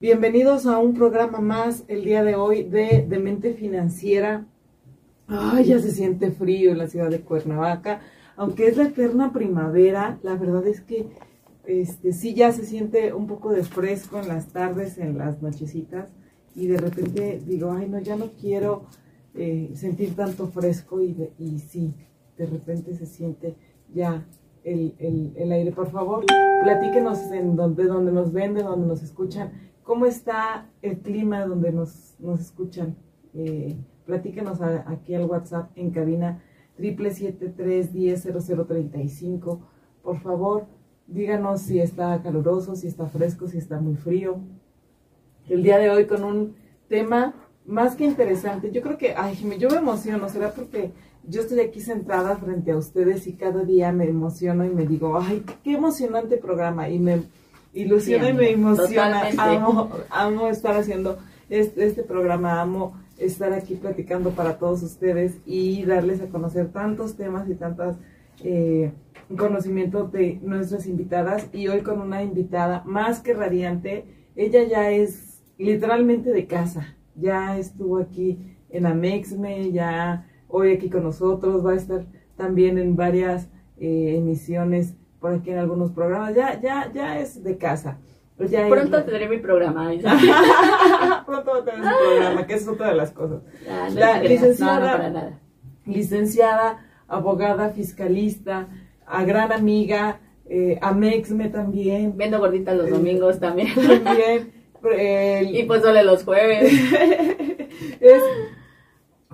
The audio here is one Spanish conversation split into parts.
Bienvenidos a un programa más el día de hoy de Demente Financiera. Ay, ya se siente frío en la ciudad de Cuernavaca. Aunque es la eterna primavera, la verdad es que este, sí ya se siente un poco de fresco en las tardes, en las nochecitas. Y de repente digo, ay, no, ya no quiero eh, sentir tanto fresco. Y, y sí, de repente se siente ya el, el, aire. Por favor, platíquenos en donde, donde nos ven, de donde nos escuchan ¿Cómo está el clima donde nos, nos escuchan? Eh, platíquenos aquí al WhatsApp en cabina 773-100035. Por favor, díganos si está caluroso, si está fresco, si está muy frío. El día de hoy con un tema más que interesante. Yo creo que, ay, yo me emociono, será porque yo estoy aquí sentada frente a ustedes y cada día me emociono y me digo, ay, qué emocionante programa. Y me ilusiona y me emociona. Amo, amo estar haciendo este, este, programa, amo estar aquí platicando para todos ustedes y darles a conocer tantos temas y tantos eh, conocimientos de nuestras invitadas. Y hoy con una invitada más que radiante, ella ya es literalmente de casa, ya estuvo aquí en Amexme, ya hoy aquí con nosotros, va a estar también en varias eh, emisiones por aquí en algunos programas, ya, ya, ya es de casa. Pues Pronto tendré mi programa. Pronto va a tener su programa, que es otra de las cosas. la licenciada, licenciada, abogada, fiscalista, a gran amiga, eh, a Mexme también. Vendo gordita los domingos también. También. y pues sole los jueves. es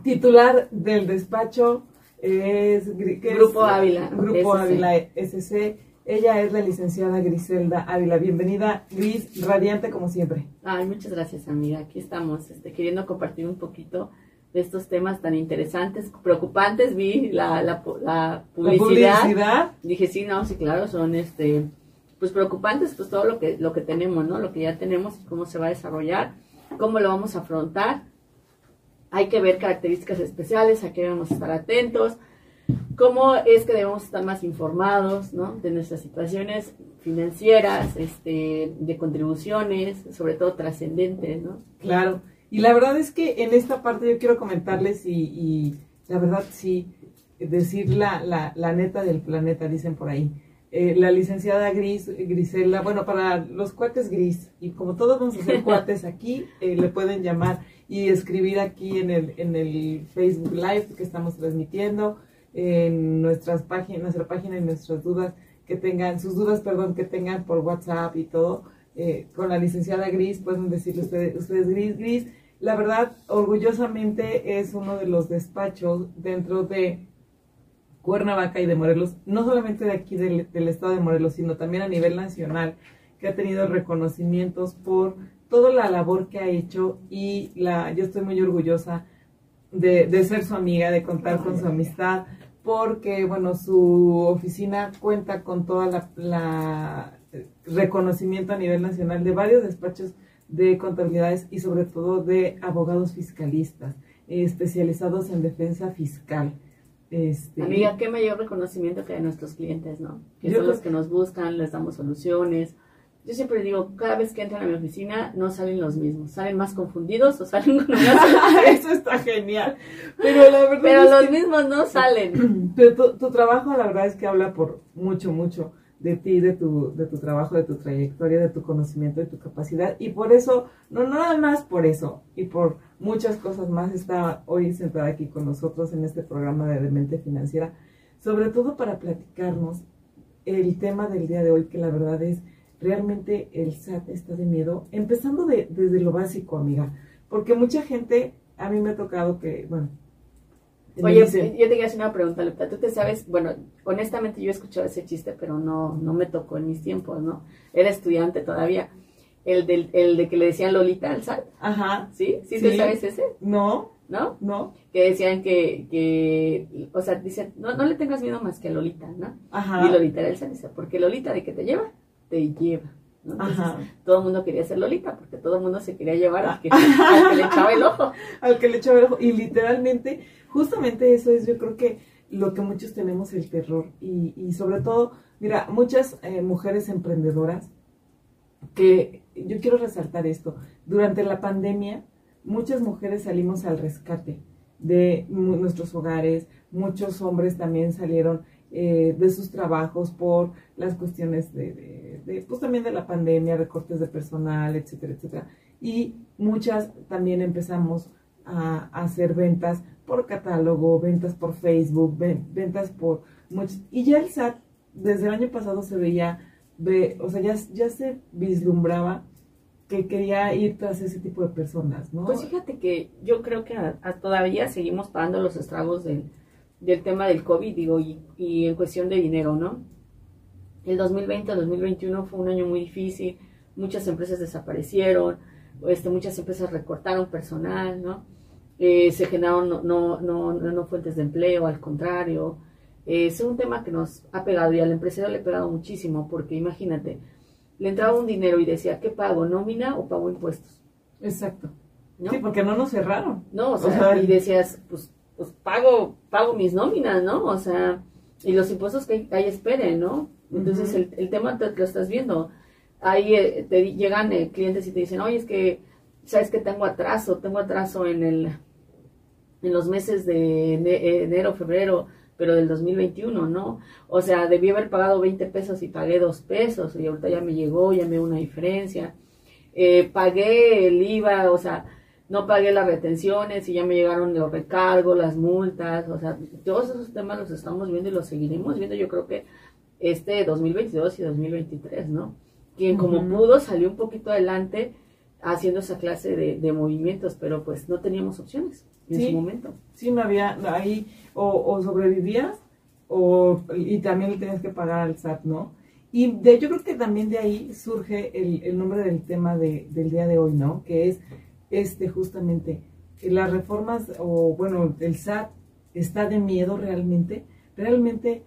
titular del despacho es Grupo Ávila. Grupo Ávila SC. Ella es la licenciada Griselda Ávila. Bienvenida, Gris, radiante como siempre. Ay, muchas gracias, amiga. Aquí estamos, este, queriendo compartir un poquito de estos temas tan interesantes, preocupantes. Vi la, la, la, publicidad. Dije, sí, no, sí, claro, son este, pues preocupantes, pues todo lo que, lo que tenemos, ¿no? Lo que ya tenemos, cómo se va a desarrollar, cómo lo vamos a afrontar hay que ver características especiales, a qué debemos estar atentos, cómo es que debemos estar más informados ¿no? de nuestras situaciones financieras, este, de contribuciones, sobre todo trascendentes, ¿no? Claro, y la verdad es que en esta parte yo quiero comentarles y, la verdad sí, decir la, la, la, neta del planeta, dicen por ahí. Eh, la licenciada Gris, Grisela, bueno, para los cuates gris, y como todos vamos a ser cuates aquí, eh, le pueden llamar y escribir aquí en el, en el Facebook Live que estamos transmitiendo, en nuestras páginas, nuestra página y nuestras dudas que tengan, sus dudas, perdón, que tengan por WhatsApp y todo, eh, con la licenciada Gris, pueden decirle ustedes, ustedes Gris, Gris, la verdad, orgullosamente es uno de los despachos dentro de Cuernavaca y de Morelos, no solamente de aquí del, estado de Morelos, sino también a nivel nacional, que ha tenido reconocimientos por toda la labor que ha hecho y la, yo estoy muy orgullosa de, ser su amiga, de contar con su amistad, porque, bueno, su oficina cuenta con toda la reconocimiento a nivel nacional de varios despachos de contabilidades y sobre todo de abogados fiscalistas especializados en defensa fiscal. Este, Amiga, qué mayor reconocimiento que de nuestros clientes, ¿no? Que son los que nos buscan, les damos soluciones, yo siempre digo, cada vez que entran a mi oficina no salen los mismos, salen más confundidos o salen con una Eso está genial. Pero la verdad Pero los mismos no salen. Pero tu, trabajo la verdad es que habla por mucho, mucho de ti, de tu, de tu trabajo, de tu trayectoria, de tu conocimiento, de tu capacidad. Y por eso, no, nada más por eso, y por muchas cosas más, está hoy sentada aquí con nosotros en este programa de Demente Financiera, sobre todo para platicarnos el tema del día de hoy, que la verdad es realmente el SAT está de miedo, empezando de, desde lo básico, amiga, porque mucha gente, a mí me ha tocado que, bueno, Oye, yo te quería hacer una pregunta, Lupita. Tú te sabes, bueno, honestamente yo he escuchado ese chiste, pero no, no me tocó en mis tiempos, ¿no? Era estudiante todavía. El, del, el de que le decían Lolita al SAT. Ajá. ¿Sí? ¿Sí, te sabes ese? No. ¿No? No. Que decían que, que o sea, dicen, no, no le tengas miedo más que a Lolita, ¿no? Ajá. Y Lolita era el SAT, dice, porque Lolita de que te lleva, te lleva. ¿No? Entonces, Ajá. todo el mundo quería ser Lolita, porque todo el mundo se quería llevar al que, al que le echaba el ojo. Al que le echaba el ojo. Y literalmente, justamente eso es, yo creo que lo que muchos tenemos el terror. Y, y sobre todo, mira, muchas eh, mujeres emprendedoras que yo quiero resaltar esto. Durante la pandemia, muchas mujeres salimos al rescate de nuestros hogares, muchos hombres también salieron eh, de sus trabajos por las cuestiones de, de- pues también de la pandemia, recortes de personal, etcétera, etcétera. Y muchas también empezamos a, hacer ventas por catálogo, ventas por Facebook, ven- ventas por muchos. Y ya el SAT, desde el año pasado se veía, ve, o sea, ya, ya se vislumbraba que quería ir tras ese tipo de personas, ¿no? Pues fíjate que yo creo que a todavía seguimos pagando los estragos del, del tema del COVID, digo, y, y en cuestión de dinero, ¿no? El 2020 al 2021 fue un año muy difícil, muchas empresas desaparecieron, este, muchas empresas recortaron personal, ¿no? Eh, se generaron no, no, no, no- fuentes de empleo, al contrario. Eh, es un tema que nos ha pegado y al empresario le ha pegado muchísimo, porque imagínate, le entraba un dinero y decía, ¿qué pago? ¿Nómina o pago impuestos? Exacto. ¿No? Sí, porque no nos cerraron. No, o sea, y decías, pues, pues pago, pago mis nóminas, ¿no? O sea, y los impuestos que ahí esperen, ¿no? Entonces el, el tema te, lo estás viendo. Ahí eh, te llegan eh, clientes y te dicen, oye, es que, ¿sabes que tengo atraso? Tengo atraso en el en los meses de ene- enero, febrero, pero del 2021, ¿no? O sea, debí haber pagado 20 pesos y pagué 2 pesos y ahorita ya me llegó, ya me veo una diferencia. Eh, pagué el IVA, o sea, no pagué las retenciones y ya me llegaron los recargos, las multas, o sea, todos esos temas los estamos viendo y los seguiremos viendo, yo creo que este 2022 y 2023, ¿no? Quien como pudo salió un poquito adelante haciendo esa clase de, de movimientos, pero pues no teníamos opciones en Sí. su momento. Sí, no había ahí, o, o sobrevivías, o, y también le tenías que pagar al SAT, ¿no? Y de, yo creo que también de ahí surge el, el nombre del tema de, del día de hoy, ¿no? Que es este justamente, las reformas, o bueno, el SAT está de miedo realmente, realmente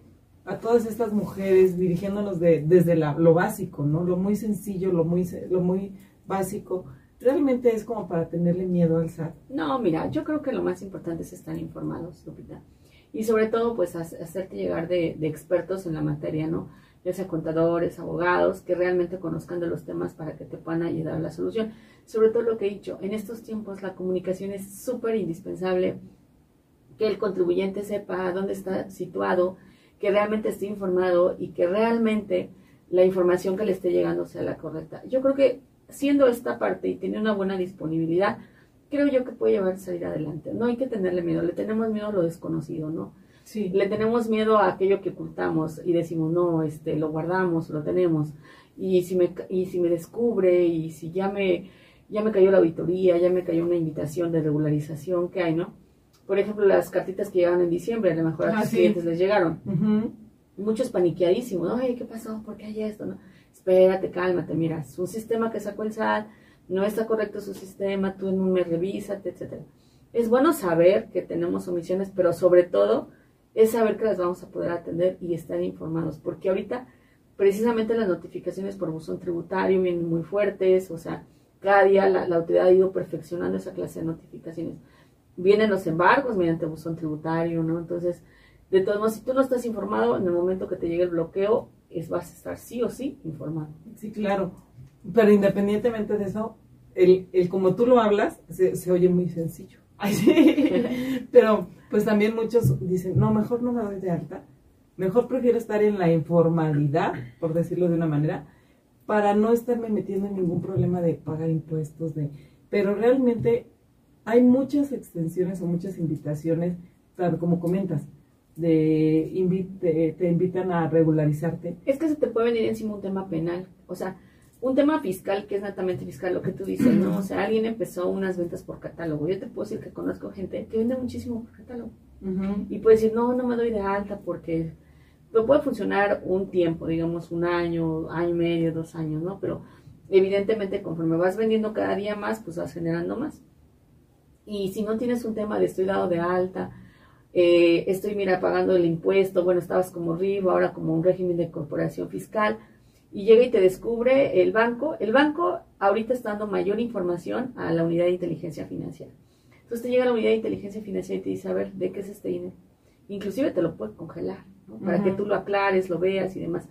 a todas estas mujeres dirigiéndonos de, desde la, lo básico, ¿no? Lo muy sencillo, lo muy, lo muy básico, realmente es como para tenerle miedo al SAT. No, mira, yo creo que lo más importante es estar informados, Lupita. Y sobre todo, pues, ha- hacerte llegar de, de expertos en la materia, ¿no? Ya sea contadores, abogados, que realmente conozcan los temas para que te puedan ayudar a la solución. Sobre todo lo que he dicho, en estos tiempos la comunicación es súper indispensable, que el contribuyente sepa dónde está situado, que realmente esté informado y que realmente la información que le esté llegando sea la correcta. Yo creo que siendo esta parte y tiene una buena disponibilidad, creo yo que puede llevar a salir adelante. No hay que tenerle miedo, le tenemos miedo a lo desconocido, ¿no? Sí. Le tenemos miedo a aquello que ocultamos y decimos, no, este, lo guardamos, lo tenemos. Y si me, y si me descubre y si ya me, ya me cayó la auditoría, ya me cayó una invitación de regularización, ¿qué hay, no? Por ejemplo, las cartitas que llegaron en diciembre, a lo mejor a Ah, tus sí. clientes les llegaron. Muchos paniqueadísimos, ¿no? ¿qué pasó? ¿Por qué hay esto? No? Espérate, cálmate, mira, es un sistema que sacó el SAT, no está correcto su sistema, tú en un mes revísate, etcétera. Es bueno saber que tenemos omisiones, pero sobre todo es saber que las vamos a poder atender y estar informados, porque ahorita precisamente las notificaciones por buzón tributario vienen muy fuertes, o sea, cada día la, autoridad ha ido perfeccionando esa clase de notificaciones. Vienen los embargos mediante buzón tributario, ¿no? Entonces, de todos modos, si tú no estás informado, en el momento que te llegue el bloqueo, es, vas a estar sí o sí informado. Sí, claro. Pero independientemente de eso, el, el como tú lo hablas, se oye muy sencillo. Pero pues también muchos dicen, no, mejor no me doy de alta. Mejor prefiero estar en la informalidad, por decirlo de una manera, para no estarme metiendo en ningún problema de pagar impuestos. de Pero realmente hay muchas extensiones o muchas invitaciones, claro, como comentas, de invi- te, te invitan a regularizarte. Es que se te puede venir encima un tema penal, o sea, un tema fiscal que es netamente fiscal, lo que tú dices, ¿no? O sea, alguien empezó unas ventas por catálogo. Yo te puedo decir que conozco gente que vende muchísimo por catálogo. Y puede decir, no, no me doy de alta porque pero puede funcionar un tiempo, digamos un año, año y medio, dos años, ¿no? Pero evidentemente conforme vas vendiendo cada día más, pues vas generando más. Y si no tienes un tema de estoy dado de alta, eh, estoy, mira, pagando el impuesto, bueno, estabas como RIB, ahora como un régimen de corporación fiscal, y llega y te descubre el banco. El banco ahorita está dando mayor información a la unidad de inteligencia financiera. Entonces te llega la unidad de inteligencia financiera y te dice, a ver, ¿de qué es este dinero? Inclusive te lo puede congelar, Para que tú lo aclares, lo veas y demás.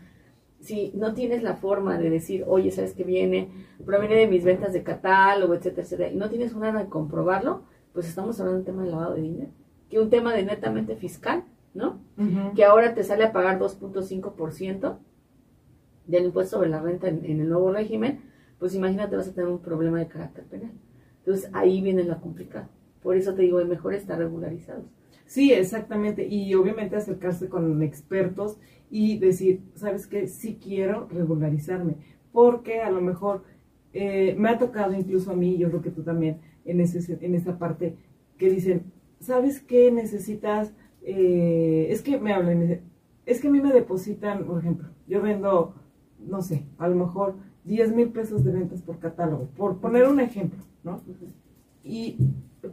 Si no tienes la forma de decir, oye, ¿sabes qué viene? Proviene de mis ventas de catálogo, etcétera, etcétera, y no tienes una de comprobarlo, pues estamos hablando de un tema de lavado de dinero que un tema de netamente fiscal, ¿no? Que ahora te sale a pagar 2.5% del impuesto sobre la renta en, el nuevo régimen, pues imagínate vas a tener un problema de carácter penal. Entonces ahí viene la complicada. Por eso te digo, es mejor estar regularizados. Sí, exactamente. Y obviamente acercarse con expertos y decir, ¿sabes qué? Sí quiero regularizarme. Porque a lo mejor eh, me ha tocado incluso a mí, yo creo que tú también, en, ese, en esa parte, que dicen, ¿sabes qué necesitas? Eh, es que me hablan, es que a mí me depositan, por ejemplo, yo vendo, no sé, a lo mejor 10 mil pesos de ventas por catálogo, por poner un ejemplo, ¿no? Y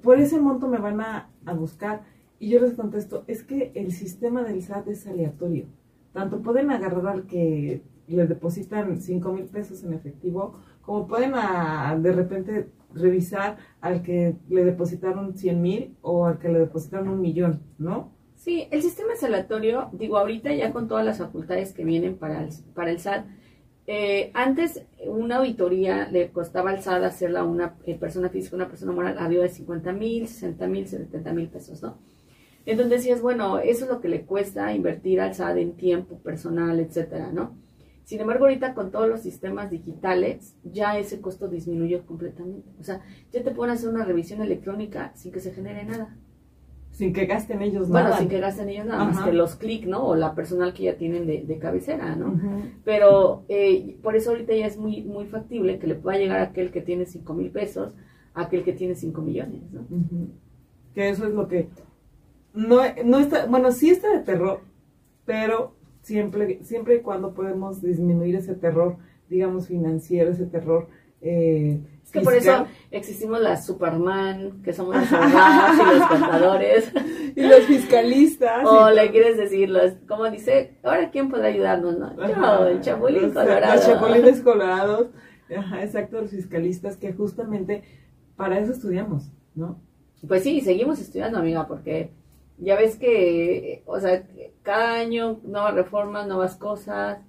por ese monto me van a, a buscar y yo les contesto, es que el sistema del SAT es aleatorio. Tanto pueden agarrar al que le depositan 5 mil pesos en efectivo, como pueden de repente revisar al que le depositaron 100 mil o al que le depositaron un millón, ¿no? Sí, el sistema salatorio, digo, ahorita ya con todas las facultades que vienen para el, para el SAT, eh, antes una auditoría le costaba al SAT hacerla a una eh, persona física, una persona moral, arriba de 50 mil, 60 mil, 70 mil pesos, ¿no? Entonces decías, bueno, eso es lo que le cuesta invertir al SAT en tiempo personal, etcétera, ¿no? Sin embargo, ahorita con todos los sistemas digitales, ya ese costo disminuyó completamente. O sea, ya te pueden hacer una revisión electrónica sin que se genere nada. Sin que gasten ellos nada. Bueno, sin que gasten ellos nada, más que los clics, ¿no? O la personal que ya tienen de, cabecera, ¿no? Pero eh, por eso ahorita ya es muy, muy factible que le pueda llegar a aquel que tiene 5 mil pesos a aquel que tiene 5 millones, ¿no? Que eso es lo que... No, no está, bueno, sí está de terror, pero siempre, siempre y cuando podemos disminuir ese terror, digamos, financiero, ese terror. Eh, es que por eso existimos las Superman, que somos los abogados y los contadores. y los fiscalistas. O le quieres decir, los, como dice, ahora quién puede ayudarnos, ¿no? Yo, el Chapulín Colorado. Los Chapulines Colorados. Ajá, exacto, los fiscalistas que justamente para eso estudiamos, ¿no? Pues sí, seguimos estudiando, amiga, porque ya ves que, o sea, cada año nuevas reformas, nuevas cosas,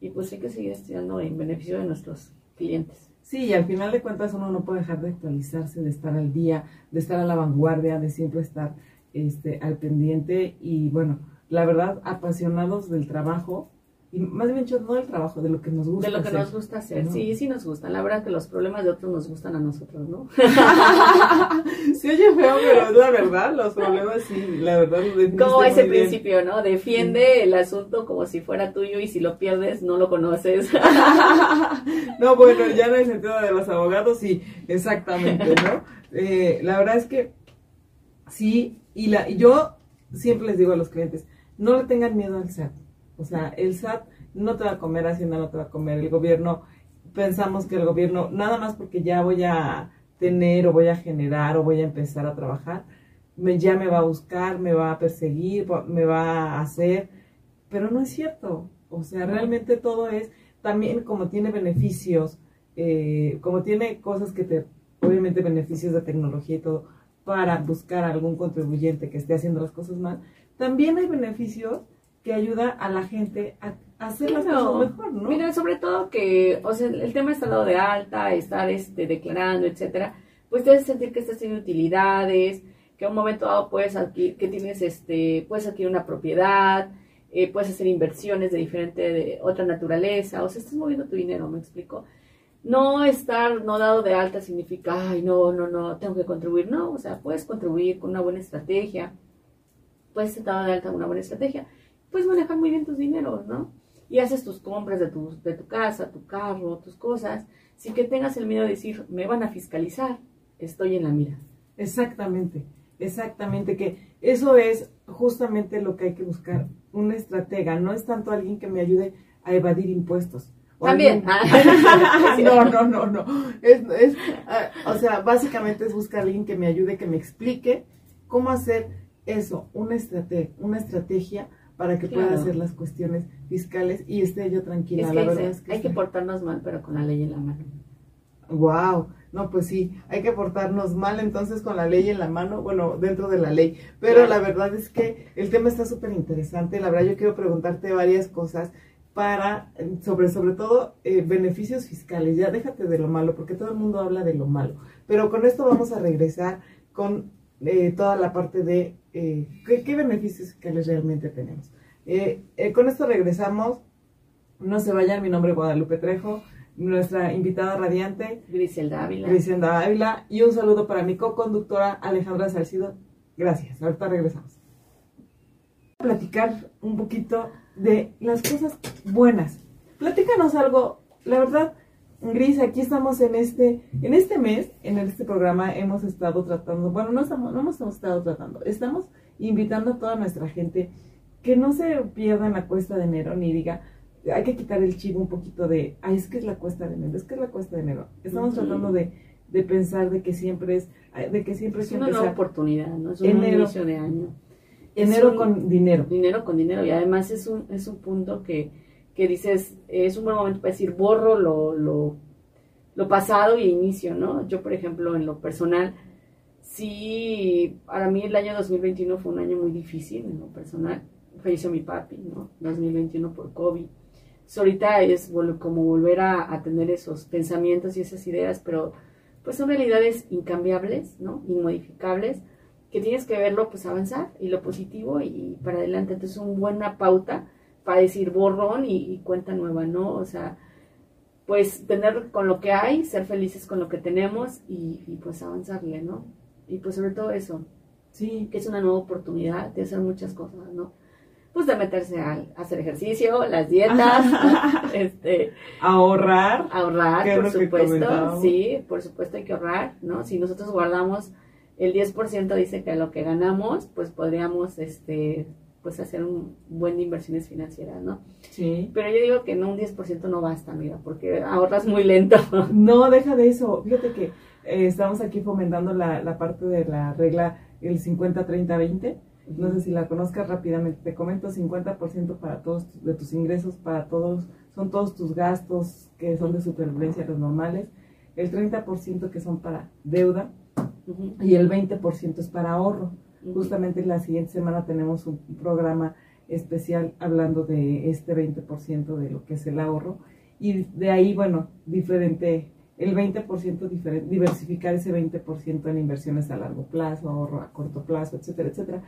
y pues hay que seguir estudiando en beneficio de nuestros clientes. Sí, y al final de cuentas uno no puede dejar de actualizarse, de estar al día, de estar a la vanguardia, de siempre estar este, al pendiente. Y bueno, la verdad, apasionados del trabajo, y más bien dicho, no del trabajo, de lo que nos gusta. De lo que nos gusta hacer, sí, sí nos gusta. La verdad que los problemas de otros nos gustan a nosotros, ¿no? sí oye feo, pero es la verdad, los problemas sí, la verdad. Como ese principio, ¿no? Defiende el asunto como si fuera tuyo y si lo pierdes no lo conoces. no, bueno, ya en el sentido de los abogados, sí, exactamente, ¿no? Eh, la verdad es que sí, y la, yo siempre les digo a los clientes, no le tengan miedo al SAT o sea, el SAT no te va a comer, Hacienda no te va a comer, el gobierno, pensamos que el gobierno, nada más porque ya voy a tener o voy a generar o voy a empezar a trabajar, me, ya me va a buscar, me va a perseguir, me va a hacer, pero no es cierto. O sea, realmente todo es, también como tiene beneficios, eh, como tiene cosas que te, obviamente beneficios de tecnología y todo, para buscar a algún contribuyente que esté haciendo las cosas mal, también hay beneficios que ayuda a la gente a, hacer las cosas mejor, ¿no? Mira, sobre todo que, o sea, el tema está dado de alta, estar este, declarando, etcétera, pues hace sentir que estás teniendo utilidades, que a un momento dado puedes adquirir, que tienes, este, puedes adquirir una propiedad, eh, puedes hacer inversiones de diferente, de otra naturaleza, o sea, estás moviendo tu dinero, ¿me explico? No estar no dado de alta significa, ay, no, no, no, tengo que contribuir, no, o sea, puedes contribuir con una buena estrategia, puedes estar dado de alta con una buena estrategia, puedes manejar muy bien tus dineros, ¿no? Y haces tus compras de tu, de tu casa, tu carro, tus cosas, sin que tengas el miedo de decir, me van a fiscalizar, estoy en la mira. Exactamente, exactamente, que eso es justamente lo que hay que buscar, una estratega, no es tanto alguien que me ayude a evadir impuestos. También. no, no, no, no. Es, es, ah, o sea, básicamente es buscar a alguien que me ayude, que me explique cómo hacer eso, una, estrategia, una estrategia para que pueda hacer las cuestiones fiscales y esté yo tranquila. la verdad es que hay que portarnos mal, pero con la ley en la mano. Wow, no, pues sí, hay que portarnos mal entonces con la ley en la mano, bueno, dentro de la ley. Pero la verdad es que el tema está súper interesante. La verdad yo quiero preguntarte varias cosas para, sobre, sobre todo, eh, beneficios fiscales. Ya déjate de lo malo, porque todo el mundo habla de lo malo. Pero con esto vamos a regresar con eh, toda la parte de eh, ¿qué, beneficios fiscales realmente tenemos. con esto regresamos. No se vayan, mi nombre es Guadalupe Trejo nuestra invitada radiante, Griselda Ávila. Griselda Ávila. Y un saludo para mi co-conductora, Alejandra Salcido. Gracias, ahorita regresamos. Platicar un poquito de las cosas buenas. Platícanos algo, la verdad, Gris, aquí estamos en este, en este mes, en este programa hemos estado tratando, bueno, no, estamos, no hemos estado tratando, estamos invitando a toda nuestra gente que no se pierdan la cuesta de enero ni diga, hay que quitar el chivo un poquito de, ay, es que es la cuesta de enero, es que es la cuesta de enero. Estamos tratando de, de, pensar de que siempre es, de que siempre es una nueva oportunidad, ¿no? Es un inicio de año. Enero con dinero. Dinero con dinero. Y además es un, es un punto que, que dices, es un buen momento para decir, borro lo, lo, pasado y inicio, ¿no? Yo, por ejemplo, en lo personal, sí, para mí el año 2021 fue un año muy difícil en lo personal. Falleció mi papi, ¿no? 2021 por COVID ahorita es como volver a, tener esos pensamientos y esas ideas, pero pues son realidades incambiables, ¿no? Inmodificables, que tienes que verlo, pues avanzar y lo positivo y, para adelante. Entonces, una buena pauta para decir borrón y, cuenta nueva, ¿no? O sea, pues tener con lo que hay, ser felices con lo que tenemos y, y pues avanzarle, ¿no? Y pues sobre todo eso, sí, que es una nueva oportunidad de hacer muchas cosas, ¿no? pues de meterse a, hacer ejercicio, las dietas, este, ahorrar, ahorrar, por supuesto, sí, por supuesto hay que ahorrar, ¿no? Si nosotros guardamos el 10% dice que lo que ganamos, pues podríamos, este, pues hacer un buen de inversiones financieras, ¿no? Sí. Pero yo digo que no, un 10% no basta, mira, porque ahorras muy lento. No, deja de eso. Fíjate que eh, estamos aquí fomentando la, la parte de la regla el 50-30-20 no sé si la conozcas rápidamente, te comento 50% para todos de tus ingresos, para todos, son todos tus gastos que son de supervivencia, los normales, el 30% que son para deuda y el 20% es para ahorro. Justamente la siguiente semana tenemos un programa especial hablando de este 20% de lo que es el ahorro y de ahí, bueno, diferente, el 20% diversificar ese 20% en inversiones a largo plazo, ahorro a corto plazo, etcétera, etcétera.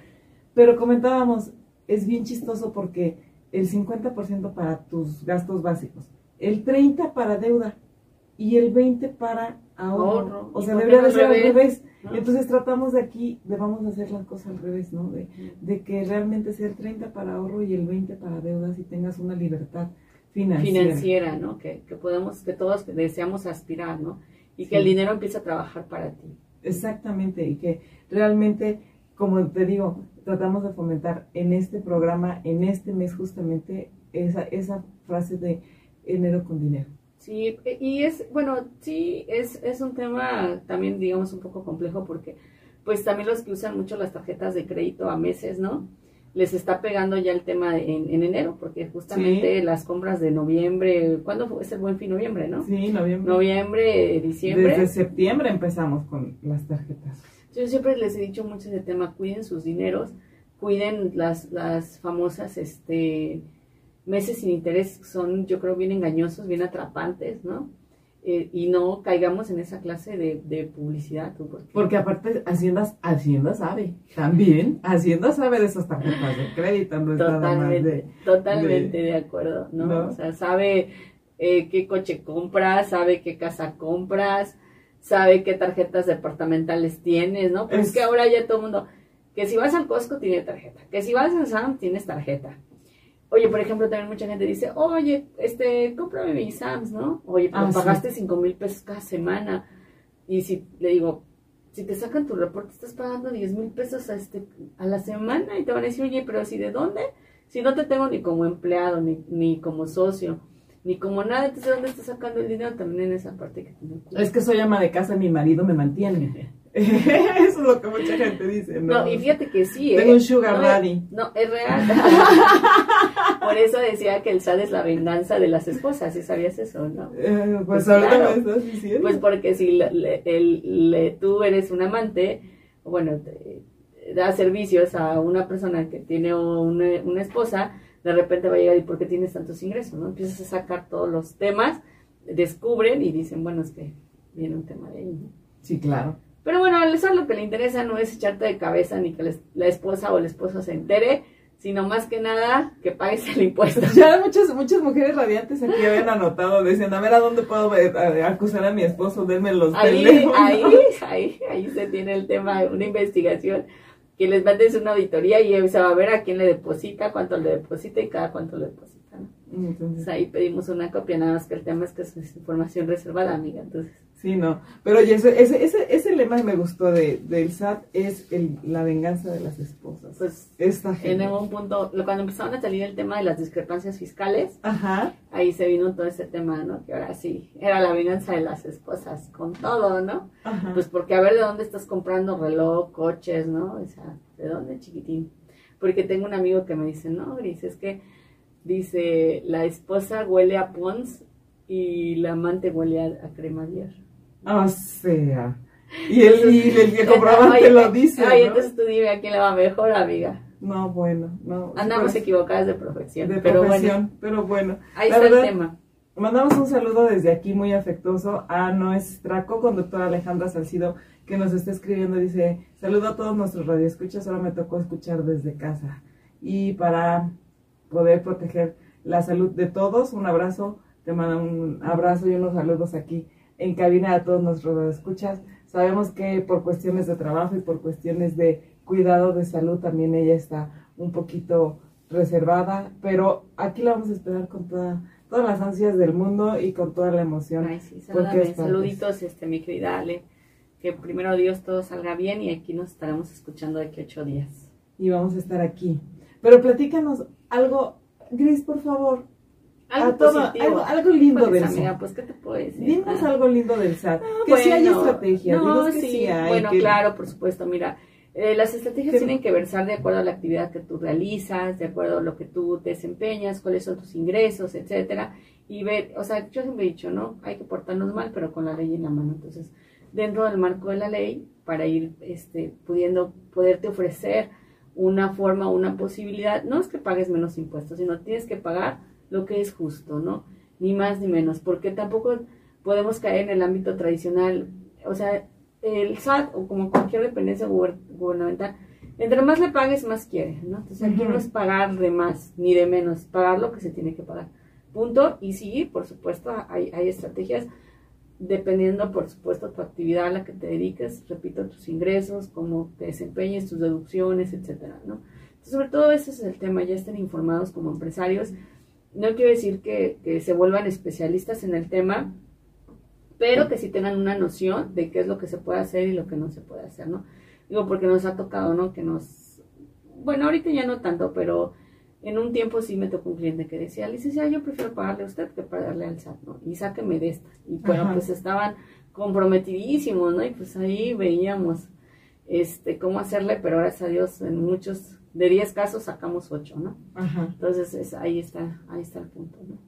Pero comentábamos, es bien chistoso porque el 50% para tus gastos básicos, el 30% para deuda y el 20% para ahorro. O sea, debería de ser al revés. Entonces tratamos de aquí, de vamos a hacer las cosas al revés, ¿no? De, de que realmente sea el 30 para ahorro y el 20 para deudas y tengas una libertad financiera. Financiera, ¿no? Que, que podemos, que todos deseamos aspirar, ¿no? Y que el dinero empiece a trabajar para ti. Exactamente, y que realmente, como te digo, tratamos de fomentar en este programa, en este mes justamente, esa, esa frase de enero con dinero. Sí, y es, bueno, sí, es, es un tema también, digamos, un poco complejo porque, pues también los que usan mucho las tarjetas de crédito a meses, ¿no? Les está pegando ya el tema en, en enero, porque justamente las compras de noviembre, ¿cuándo fue? Es el buen fin noviembre, ¿no? Sí, noviembre. Noviembre, diciembre. Desde septiembre empezamos con las tarjetas. Yo siempre les he dicho mucho ese tema, cuiden sus dineros, cuiden las, las famosas este, meses sin interés, son yo creo bien engañosos, bien atrapantes, ¿no? Eh, y no caigamos en esa clase de, publicidad. Porque... aparte Hacienda, Hacienda sabe, también Hacienda sabe de esas tarjetas de crédito. totalmente, totalmente de, acuerdo, ¿no? O sea, sabe eh, qué coche compras, sabe qué casa compras, sabe qué tarjetas departamentales tienes, ¿no? Pero es, que ahora ya todo el mundo, que si vas al Costco tiene tarjeta, que si vas al Sam tienes tarjeta. Oye, por ejemplo, también mucha gente dice, oye, este, cómprame mi Sams, ¿no? Oye, pero ah, pagaste cinco mil pesos cada semana. Y si le digo, si te sacan tu reporte, estás pagando 10 mil pesos a, este, a la semana y te van a decir, oye, pero si de dónde? Si no te tengo ni como empleado, ni, ni como socio ni como nada, entonces ¿dónde está sacando el dinero? También en esa parte que tiene Es que soy ama de casa, mi marido me mantiene. Eso es lo que mucha gente dice, ¿no? No, y fíjate que sí, Tengo un sugar daddy. No, es real. Por eso decía que el SAD es la venganza de las esposas, ¿sí sabías eso, no? Eh, pues, pues ahorita me estás diciendo. Pues porque si le, el, tú eres un amante, bueno, da servicios a una persona que tiene una, una esposa, de repente va a llegar y ¿por qué tienes tantos ingresos? ¿no? Empiezas a sacar todos los temas, descubren y dicen, bueno, es que viene un tema de ahí, Sí, claro. Pero bueno, eso lo que le interesa no es echarte de cabeza ni que la esposa o el esposo se entere, sino más que nada que pagues el impuesto. Ya muchas, muchas mujeres radiantes aquí habían anotado, decían, a ver, ¿a dónde puedo acusar a mi esposo? Denme los ahí, Ahí, ahí, ahí se tiene el tema de una investigación que les mandes una auditoría y se va a ver a quién le deposita, cuánto le deposita y cada cuánto le deposita. Entonces ahí pedimos una copia, nada más que el tema es que es información reservada, amiga. Entonces. Sí, no. Pero oye, ese, ese, ese, lema que me gustó de, del SAT es el, la venganza de las esposas. Pues Esta en un punto, cuando empezaron a salir el tema de las discrepancias fiscales, Ajá. ahí se vino todo ese tema, ¿no? Que ahora sí, era la venganza de las esposas, con todo, ¿no? Ajá. Pues porque a ver de dónde estás comprando reloj, coches, ¿no? O sea, ¿de dónde, chiquitín? Porque tengo un amigo que me dice, no, Gris, es que, dice, la esposa huele a Pons y la amante huele a, a crema o sea. Y el, y el que comprobante lo dice. Ay, entonces tú dime a quién le va mejor, amiga. No, bueno, no. Andamos equivocadas de profesión. De pero bueno. pero bueno. Ahí está el tema. Mandamos un saludo desde aquí muy afectuoso a nuestra co-conductora Alejandra Salcido, que nos está escribiendo. Dice: Saludo a todos nuestros radioescuchas, solo me tocó escuchar desde casa. Y para poder proteger la salud de todos, un abrazo. Te mando un abrazo y unos saludos aquí en cabina a todos nuestros escuchas. Sabemos que por cuestiones de trabajo y por cuestiones de cuidado de salud también ella está un poquito reservada, pero aquí la vamos a esperar con toda, todas las ansias del mundo y con toda la emoción. Ay, sí, saluditos, este, mi querida Ale, que primero Dios todo salga bien y aquí nos estaremos escuchando de aquí ocho días. Y vamos a estar aquí. Pero platícanos algo, Gris, por favor, algo, lindo pues, del SAT. pues, ¿qué te puedo decir? Dinos ah. algo lindo del SAT. que sí hay estrategias. No, que sí, Bueno, claro, por supuesto. Mira, eh, las estrategias tienen que versar de acuerdo a la actividad que tú realizas, de acuerdo a lo que tú desempeñas, cuáles son tus ingresos, etcétera. Y ver, o sea, yo siempre he dicho, ¿no? Hay que portarnos mal, pero con la ley en la mano. Entonces, dentro del marco de la ley, para ir este, pudiendo, poderte ofrecer una forma, una posibilidad, no es que pagues menos impuestos, sino tienes que pagar lo que es justo, ¿no? Ni más ni menos, porque tampoco podemos caer en el ámbito tradicional, o sea, el SAT o como cualquier dependencia gubernamental, entre más le pagues, más quiere, ¿no? Entonces aquí no es pagar de más ni de menos, pagar lo que se tiene que pagar. Punto. Y sí, por supuesto, hay, hay estrategias dependiendo, por supuesto, tu actividad a la que te dediques, repito, tus ingresos, cómo te desempeñes, tus deducciones, etcétera, ¿no? Sobre todo ese es el tema, ya estén informados como empresarios no quiero decir que, se vuelvan especialistas en el tema, pero que sí tengan una noción de qué es lo que se puede hacer y lo que no se puede hacer, ¿no? Digo, porque nos ha tocado, ¿no? Que nos, bueno, ahorita ya no tanto, pero en un tiempo sí me tocó un cliente que decía, licenciada, yo prefiero pagarle a usted que pagarle al SAT, ¿no? Y sáqueme de esta. Y bueno, pues estaban comprometidísimos, ¿no? Y pues ahí veíamos este cómo hacerle, pero gracias a Dios en muchos de 10 casos sacamos 8, ¿no? Ajá. Entonces es, ahí está, ahí está el punto, ¿no?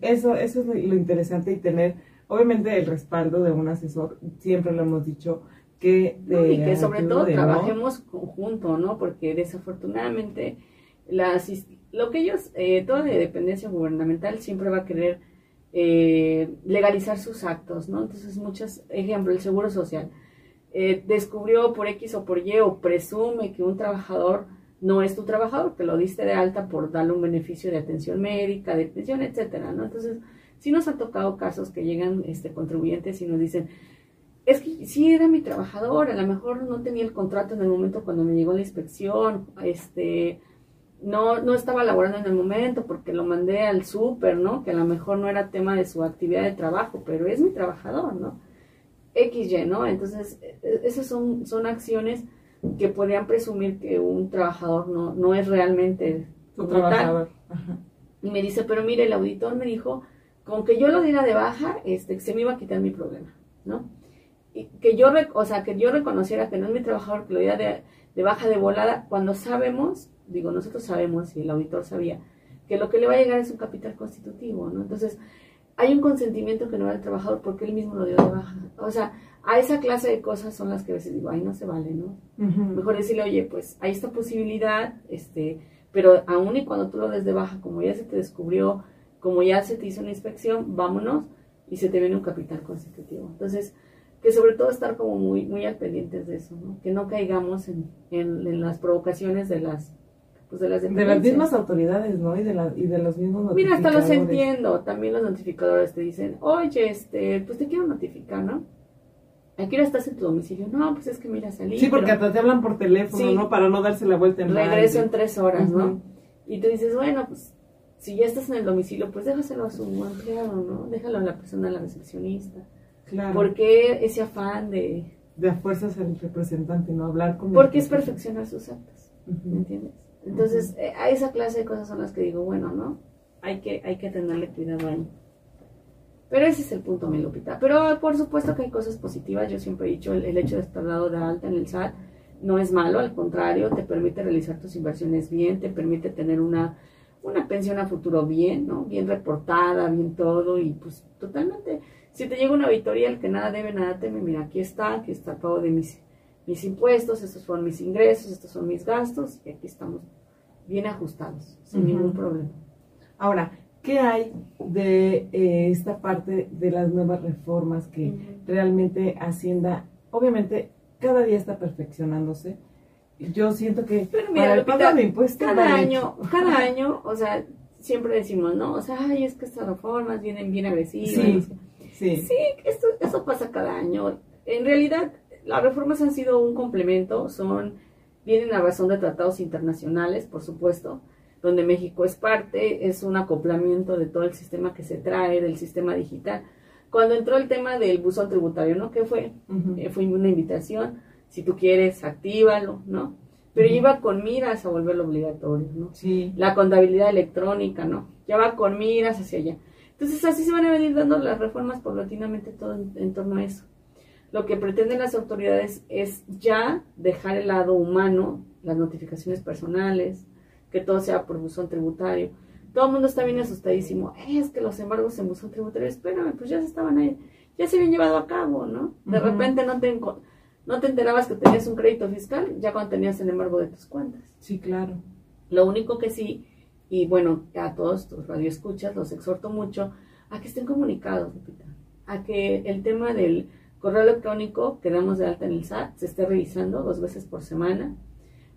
Eso, eso es lo, interesante y tener, obviamente, el respaldo de un asesor, siempre lo hemos dicho, que... y que sobre todo trabajemos conjunto, ¿no? Porque desafortunadamente las, lo que ellos, eh, toda dependencia gubernamental siempre va a querer eh, legalizar sus actos, ¿no? Entonces, muchos, ejemplo, el Seguro Social. Eh, descubrió por X o por Y o presume que un trabajador no es tu trabajador, que lo diste de alta por darle un beneficio de atención médica, de pensión, etcétera, ¿no? Entonces, sí nos han tocado casos que llegan este, contribuyentes y nos dicen, es que sí era mi trabajador, a lo mejor no tenía el contrato en el momento cuando me llegó la inspección, este, no, no estaba laborando en el momento porque lo mandé al súper, ¿no? Que a lo mejor no era tema de su actividad de trabajo, pero es mi trabajador, ¿no? XY, ¿no? Entonces, e, e, esas son, son acciones que podrían presumir que un trabajador no, no es realmente su trabajador. Y me dice, pero mire, el auditor me dijo con que yo lo diera de baja, este, se me iba a quitar mi problema, ¿no? Y que yo, o sea, que yo reconociera que no es mi trabajador, que lo diera de, de baja de volada, cuando sabemos, digo, nosotros sabemos y el auditor sabía, que lo que le va a llegar es un capital constitutivo, ¿no? Entonces, hay un consentimiento que no va al trabajador porque él mismo lo dio de baja. O sea, a esa clase de cosas son las que a veces digo, ay, no se vale, ¿no? Mejor decirle, oye, pues hay esta posibilidad, este, pero aún y cuando tú lo des de baja, como ya se te descubrió, como ya se te hizo una inspección, vámonos y se te viene un capital constitutivo. Entonces, que sobre todo estar como muy, muy al pendientes de eso, ¿no? Que no caigamos en, en las provocaciones de las pues, de las de las mismas autoridades, ¿no? Y de, la, y de los mismos Mira, hasta los entiendo. También los notificadores te dicen, oye, este, pues te quiero notificar, ¿no? ¿A qué hora estás en tu domicilio? No, pues es que mira, salí. Sí, porque hasta te hablan por teléfono, ¿no? Para no darse la vuelta en Regreso en tres horas, ¿no? Y tú dices, bueno, pues si ya estás en el domicilio, pues déjaselo a su empleado, ¿no? Déjalo a la persona, a la recepcionista. Claro. ¿Por qué ese afán de... De a fuerzas al representante, ¿no? Hablar con Porque es perfeccionar sus actos, ¿me entiendes? Entonces, eh, a esa clase de cosas son las que digo, bueno, ¿no? Hay que, hay que tenerle cuidado ahí. Pero ese es el punto, mi Lupita. Pero por supuesto que hay cosas positivas. Yo siempre he dicho, el, hecho de estar dado de alta en el SAT no es malo, al contrario, te permite realizar tus inversiones bien, te permite tener una, una pensión a futuro bien, ¿no? Bien reportada, bien todo, y pues totalmente. Si te llega una auditoría, el que nada debe, nada teme, mira, aquí está, aquí está todo de mis mis impuestos, estos son mis ingresos, estos son mis gastos, y aquí estamos bien ajustados, sin ningún problema. Ahora, ¿qué hay de eh, esta parte de las nuevas reformas que realmente Hacienda, obviamente, cada día está perfeccionándose? Yo siento que Pero mira, el pago de impuestos cada año, cada año, o sea, siempre decimos, ¿no? O sea, ay, es que estas reformas vienen bien agresivas. Sí, sí. sí esto, eso pasa cada año. En realidad, las reformas han sido un complemento, son, vienen a razón de tratados internacionales, por supuesto, donde México es parte, es un acoplamiento de todo el sistema que se trae, del sistema digital. Cuando entró el tema del buzón tributario, ¿no? ¿Qué fue? Eh, fue una invitación, si tú quieres, actívalo, ¿no? Pero iba con miras a volverlo obligatorio, ¿no? Sí. La contabilidad electrónica, ¿no? Ya va con miras hacia allá. Entonces así se van a venir dando las reformas paulatinamente todo en torno a eso lo que pretenden las autoridades es ya dejar el lado humano, las notificaciones personales, que todo sea por buzón tributario. Todo el mundo está bien asustadísimo. es que los embargos en buzón tributario, espérame, pues ya se estaban ahí, ya se habían llevado a cabo, ¿no? De repente no te, no te enterabas que tenías un crédito fiscal ya cuando tenías el embargo de tus cuentas. Sí, claro. Lo único que sí, y bueno, a todos tus radioescuchas los exhorto mucho a que estén comunicados, a que el tema del Correo electrónico que damos de alta en el SAT se esté revisando dos veces por semana.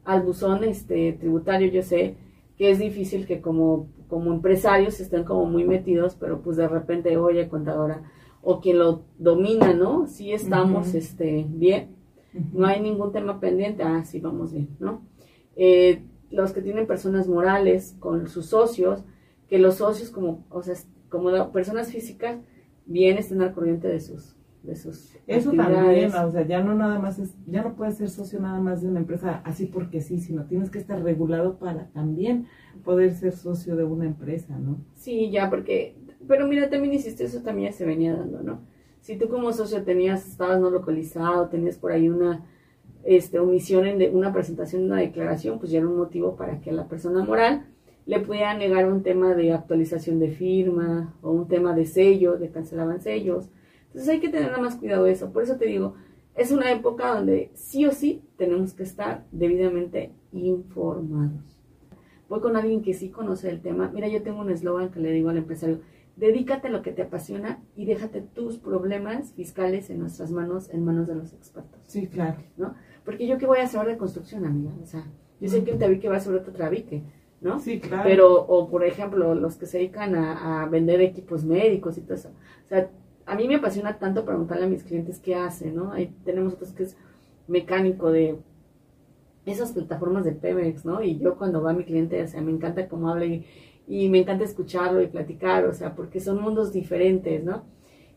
Al buzón este, tributario yo sé que es difícil que como, como empresarios estén como muy metidos, pero pues de repente, oye, contadora, o quien lo domina, ¿no? Sí estamos este, bien, no hay ningún tema pendiente, ah, sí, vamos bien, ¿no? Eh, los que tienen personas morales con sus socios, que los socios como, o sea, como personas físicas, bien estén al corriente de sus eso también, o sea, ya no nada más es, ya no puedes ser socio nada más de una empresa así porque sí, sino tienes que estar regulado para también poder ser socio de una empresa, ¿no? Sí, ya, porque, pero mira, también hiciste eso también se venía dando, ¿no? Si tú como socio tenías, estabas no localizado, tenías por ahí una este, omisión en de, una presentación de una declaración, pues ya era un motivo para que a la persona moral le pudiera negar un tema de actualización de firma o un tema de sello, de cancelaban sellos entonces hay que tener más cuidado de eso. Por eso te digo, es una época donde sí o sí tenemos que estar debidamente informados. Voy con alguien que sí conoce el tema. Mira, yo tengo un eslogan que le digo al empresario, dedícate a lo que te apasiona y déjate tus problemas fiscales en nuestras manos, en manos de los expertos. Sí, claro. ¿No? Porque yo qué voy a saber de construcción, amiga. O sea, yo sé que un tabique va sobre otro tabique, ¿no? Sí, claro. Pero, o por ejemplo, los que se dedican a, a vender equipos médicos y todo eso. O sea, a mí me apasiona tanto preguntarle a mis clientes qué hacen, ¿no? Ahí tenemos otros que es mecánico de esas plataformas de Pemex, ¿no? Y yo cuando va mi cliente, o sea, me encanta cómo habla y, me encanta escucharlo y platicar, o sea, porque son mundos diferentes, ¿no?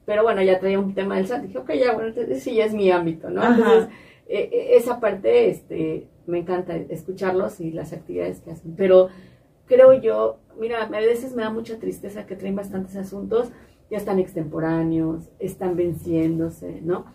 Pero bueno, ya traía un tema del SAT, dije, ok, ya, bueno, entonces ese ya es mi ámbito, ¿no? Entonces, e, e, esa parte, este, me encanta escucharlos y las actividades que hacen, pero creo yo, mira, a veces me da mucha tristeza que traen bastantes asuntos, ya están extemporáneos, están venciéndose, ¿no?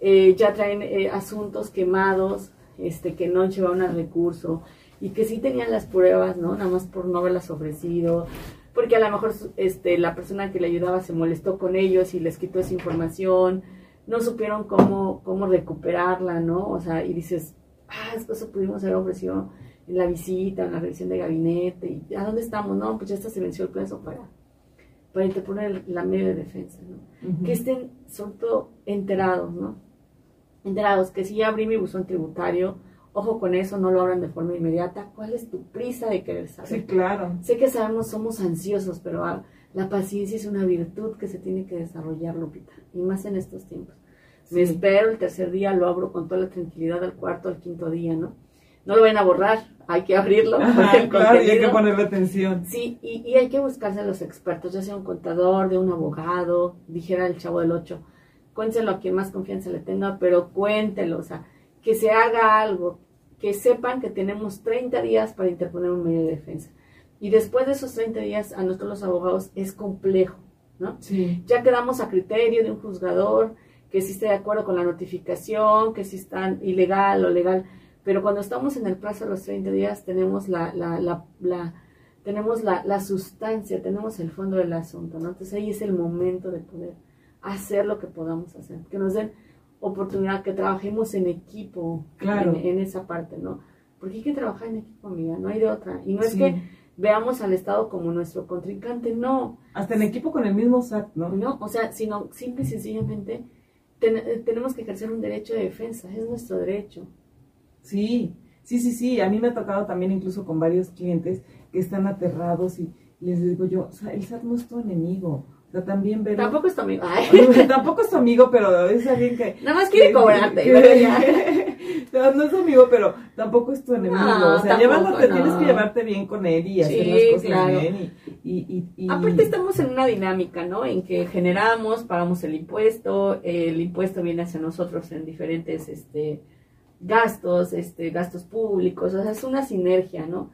Eh, ya traen eh, asuntos quemados, este, que no llevaban al recurso y que sí tenían las pruebas, ¿no? Nada más por no haberlas ofrecido, porque a lo mejor este, la persona que le ayudaba se molestó con ellos y les quitó esa información, no supieron cómo, cómo recuperarla, ¿no? O sea, y dices, ah, eso pudimos haber ofrecido en la visita, en la revisión de gabinete, y ¿a dónde estamos? No, pues ya está, se venció el plazo para, para interponer la medio de defensa, ¿no? Que estén, sobre todo, enterados, ¿no? Enterados, que si ya abrí mi buzón tributario, ojo con eso, no lo abran de forma inmediata. ¿Cuál es tu prisa de querer saber? Sí, claro. Sé que sabemos, somos ansiosos, pero ah, la paciencia es una virtud que se tiene que desarrollar, Lupita, y más en estos tiempos. Me espero el tercer día, lo abro con toda la tranquilidad al cuarto, al quinto día, ¿no? No lo vayan a borrar, hay que abrirlo. claro, y hay que ponerle atención. Sí, y, hay que buscarse a los expertos, ya sea un contador, de un abogado, dijera el chavo del 8, cuéntelo a quien más confianza le tenga, pero cuéntelo, o sea, que se haga algo, que sepan que tenemos 30 días para interponer un medio de defensa. Y después de esos 30 días, a nosotros los abogados es complejo, ¿no? Sí. Ya quedamos a criterio de un juzgador que si esté de acuerdo con la notificación, que si está ilegal o legal, pero cuando estamos en el plazo de los 30 días tenemos la, la, la, la tenemos la, la, sustancia, tenemos el fondo del asunto, ¿no? Entonces ahí es el momento de poder hacer lo que podamos hacer, que nos den oportunidad, que trabajemos en equipo claro. en, esa parte, ¿no? Porque hay que trabajar en equipo, amiga, no hay de otra. Y no es que veamos al Estado como nuestro contrincante, no. Hasta en equipo con el mismo SAT, ¿no? No, o sea, sino simple y sencillamente tenemos que ejercer un derecho de defensa, es nuestro derecho. Sí, sí, sí, sí. A mí me ha tocado también incluso con varios clientes que están aterrados y les digo yo, o sea, el SAT no es tu enemigo. O sea, también veo... Tampoco es tu amigo. tampoco es tu amigo, pero es alguien que... Nada más quiere cobrarte. no, no es tu amigo, pero tampoco es tu enemigo. o sea, llevándote, tienes que llevarte bien con él y hacer las cosas bien. Y, y, Aparte estamos en una dinámica, ¿no? En que generamos, pagamos el impuesto, el impuesto viene hacia nosotros en diferentes este, gastos, este, gastos públicos, o sea, es una sinergia, ¿no?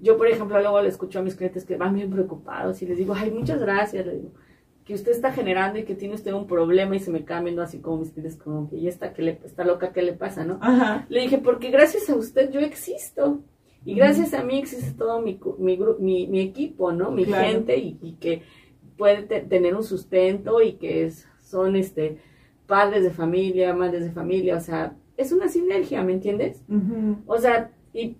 Yo, por ejemplo, luego le escucho a mis clientes que van bien preocupados y les digo, ay, muchas gracias, le digo, que usted está generando y que tiene usted un problema y se me cambia, ¿no? Así como mis clientes, como que ya está, que le, está loca, ¿qué le pasa, no? Ajá. Le dije, porque gracias a usted yo existo. Y gracias a mí existe todo mi, mi, mi, mi equipo, ¿no? Mi gente y, y, que puede tener un sustento y que es, son este padres de familia, madres de familia, o sea, es una sinergia, ¿me entiendes? O sea, y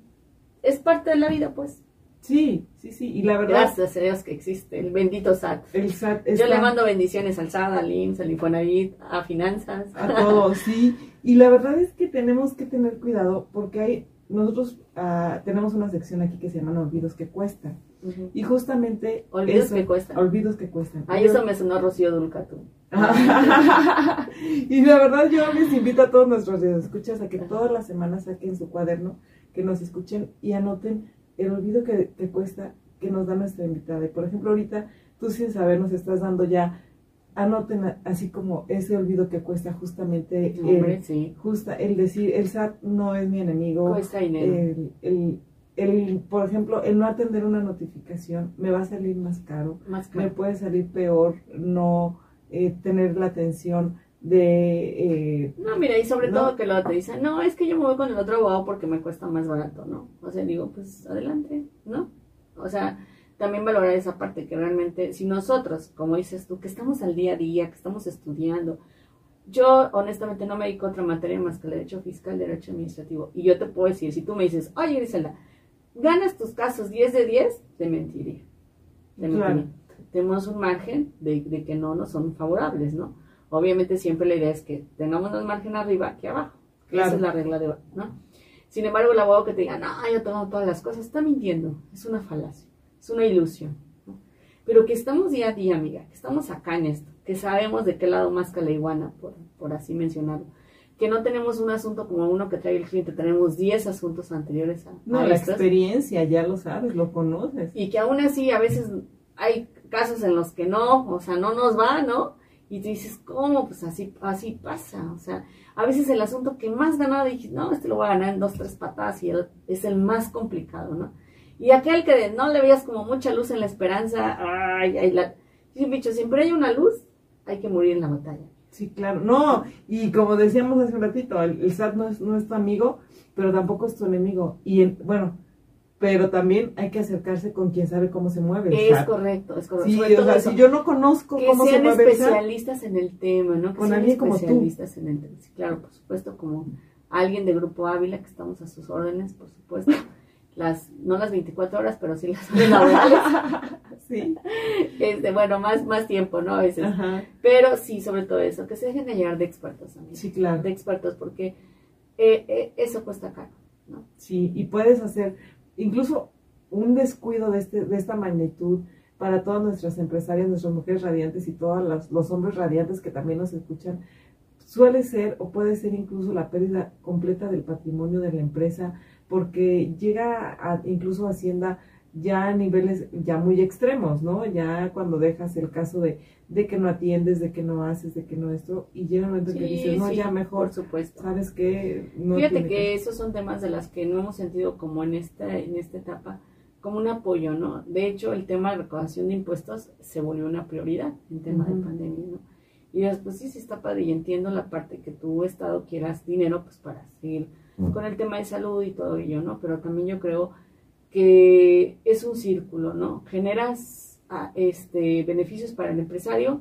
es parte de la vida, pues. Sí, sí, sí, y la verdad... Gracias a Dios que existe, el bendito SAT. El SAT Yo le mando bendiciones al SAT, al IMSS, al Infonavit, a Finanzas. A todos, sí. Y la verdad es que tenemos que tener cuidado porque hay, nosotros uh, tenemos una sección aquí que se llama Olvidos que Cuestan. Y justamente... Olvidos que cuestan. Olvidos que cuestan. Ay, eso me sonó Rocío Dulcatú. y la verdad yo les invito a todos nuestros escuchas a que todas las semanas saquen su cuaderno, que nos escuchen y anoten el olvido que, te cuesta que nos da nuestra invitada. Y por ejemplo, ahorita tú sin saber nos estás dando ya, anoten así como ese olvido que cuesta justamente el, justa, el decir, el SAT no es mi enemigo. Cuesta dinero. El, el, por ejemplo, el no atender una notificación me va a salir más caro. Más caro. Me puede salir peor no eh, tener la atención de... Eh, no, mira, y sobre todo que luego te dicen, no, es que yo me voy con el otro abogado porque me cuesta más barato, ¿no? O sea, digo, pues adelante, ¿no? O sea, también valorar esa parte que realmente, si nosotros, como dices tú, que estamos al día a día, que estamos estudiando, yo honestamente no me dedico a otra materia más que el derecho fiscal, derecho administrativo. Y yo te puedo decir, si tú me dices, oye Griselda, ganas tus casos 10 de 10, te mentiría. Te mentiría tenemos un margen de, que no nos son favorables, ¿no? Obviamente siempre la idea es que tengamos un margen arriba que abajo. Esa es la regla de, ¿no? Sin embargo, el abogado que te diga, no, yo tengo todas las cosas, está mintiendo. Es una falacia, es una ilusión. Pero que estamos día a día, amiga, que estamos acá en esto, que sabemos de qué lado más que la iguana, por, por así mencionarlo. Que no tenemos un asunto como uno que trae el cliente, tenemos 10 asuntos anteriores a. No, la experiencia, ya lo sabes, lo conoces. Y que aún así a veces hay casos en los que no, o sea, no nos va, ¿no? Y tú dices, ¿cómo? Pues así, así pasa. O sea, a veces el asunto que más ganado, dije, no, este lo voy a ganar en dos, tres patadas y es el más complicado, ¿no? Y aquel que no le veías como mucha luz en la esperanza, ay, ay, la... bicho, siempre hay una luz, hay que morir en la batalla. Sí, claro. No, y como decíamos hace un ratito, el, SAT no es, no es tu amigo, pero tampoco es tu enemigo. Y bueno, pero también hay que acercarse con quien sabe cómo se mueve. Es correcto, es correcto. Sí, o sea, si yo no conozco cómo se mueve. Que sean especialistas en el tema, ¿no? Que con sean especialistas en el tema. Sí, claro, por supuesto, como alguien de Grupo Ávila, que estamos a sus órdenes, por supuesto. Las, no las 24 horas, pero sí las horas laborales. Sí. Este, bueno, más, más tiempo, ¿no? A veces. Pero sí, sobre todo eso, que se dejen de llegar de expertos, amigos. Sí, claro. De expertos, porque eh, eh, eso cuesta caro, ¿no? Sí, y puedes hacer incluso un descuido de, este, de esta magnitud para todas nuestras empresarias, nuestras mujeres radiantes y todos los hombres radiantes que también nos escuchan, suele ser o puede ser incluso la pérdida completa del patrimonio de la empresa, porque llega a, incluso Hacienda ya a niveles ya muy extremos, ¿no? Ya cuando dejas el caso de, de que no atiendes, de que no haces, de que no esto, y llega un momento que dices, no, ya mejor, por supuesto. ¿sabes qué? Fíjate que, esos son temas de las que no hemos sentido como en esta, en esta etapa, como un apoyo, ¿no? De hecho, el tema de recaudación de impuestos se volvió una prioridad en tema de pandemia, ¿no? Y después sí, sí está padre, y entiendo la parte que tu Estado quieras dinero, pues para seguir con el tema de salud y todo ello, ¿no? Pero también yo creo que es un círculo, ¿no? Generas ah, este, beneficios para el empresario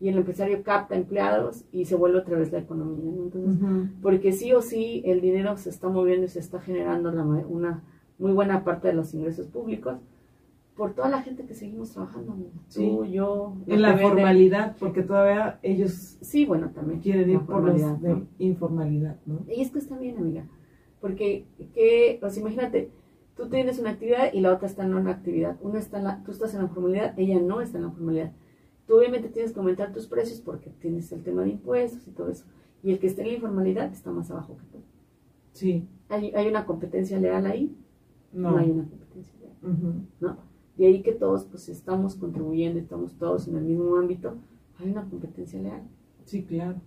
y el empresario capta empleados y se vuelve otra vez la economía, ¿no? Entonces, porque sí o sí el dinero se está moviendo y se está generando una muy buena parte de los ingresos públicos por toda la gente que seguimos trabajando, tú, yo. En la formalidad, porque todavía ellos sí, bueno, también quieren ir por los de informalidad, ¿no? Y es que está bien, amiga, porque, que, pues imagínate, tú tienes una actividad y la otra está en una actividad. Una está en la, tú estás en la formalidad, ella no está en la formalidad. Tú obviamente tienes que aumentar tus precios porque tienes el tema de impuestos y todo eso. Y el que esté en la informalidad está más abajo que tú. Sí. ¿Hay, hay una competencia leal ahí? No. hay una competencia leal. ¿No? De ahí que todos pues estamos contribuyendo, estamos todos en el mismo ámbito. Hay una competencia leal. Sí, claro.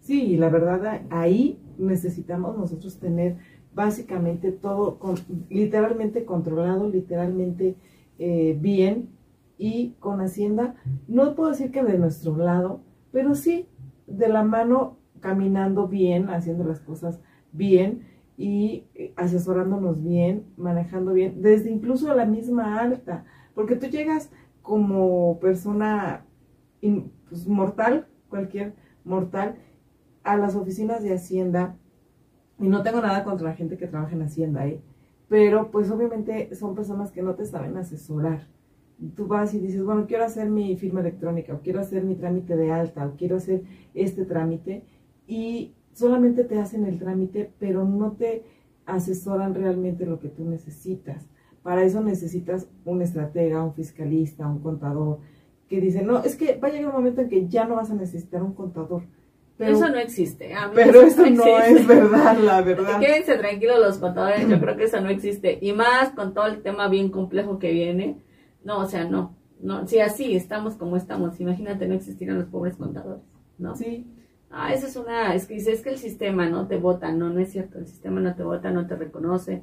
Sí, y la verdad ahí necesitamos nosotros tener básicamente todo con, literalmente controlado, literalmente eh, bien y con Hacienda, no puedo decir que de nuestro lado, pero sí de la mano caminando bien, haciendo las cosas bien y eh, asesorándonos bien, manejando bien, desde incluso la misma alta, porque tú llegas como persona pues, mortal, cualquier mortal, a las oficinas de Hacienda y no tengo nada contra la gente que trabaja en Hacienda, ¿eh? Pero pues obviamente son personas que no te saben asesorar. Tú vas y dices, bueno, quiero hacer mi firma electrónica, o quiero hacer mi trámite de alta, o quiero hacer este trámite, y solamente te hacen el trámite, pero no te asesoran realmente lo que tú necesitas. Para eso necesitas un estratega, un fiscalista, un contador, que dice, no, es que va a llegar un momento en que ya no vas a necesitar un contador eso no existe. pero eso, no, es verdad, la verdad. Quédense tranquilos los contadores, yo creo que eso no existe. Y más con todo el tema bien complejo que viene. No, o sea, no. no Si así estamos como estamos, imagínate no existieran los pobres contadores, ¿no? Sí. Ah, eso es una, es que es que el sistema no te vota, no, no es cierto, el sistema no te vota, no te reconoce,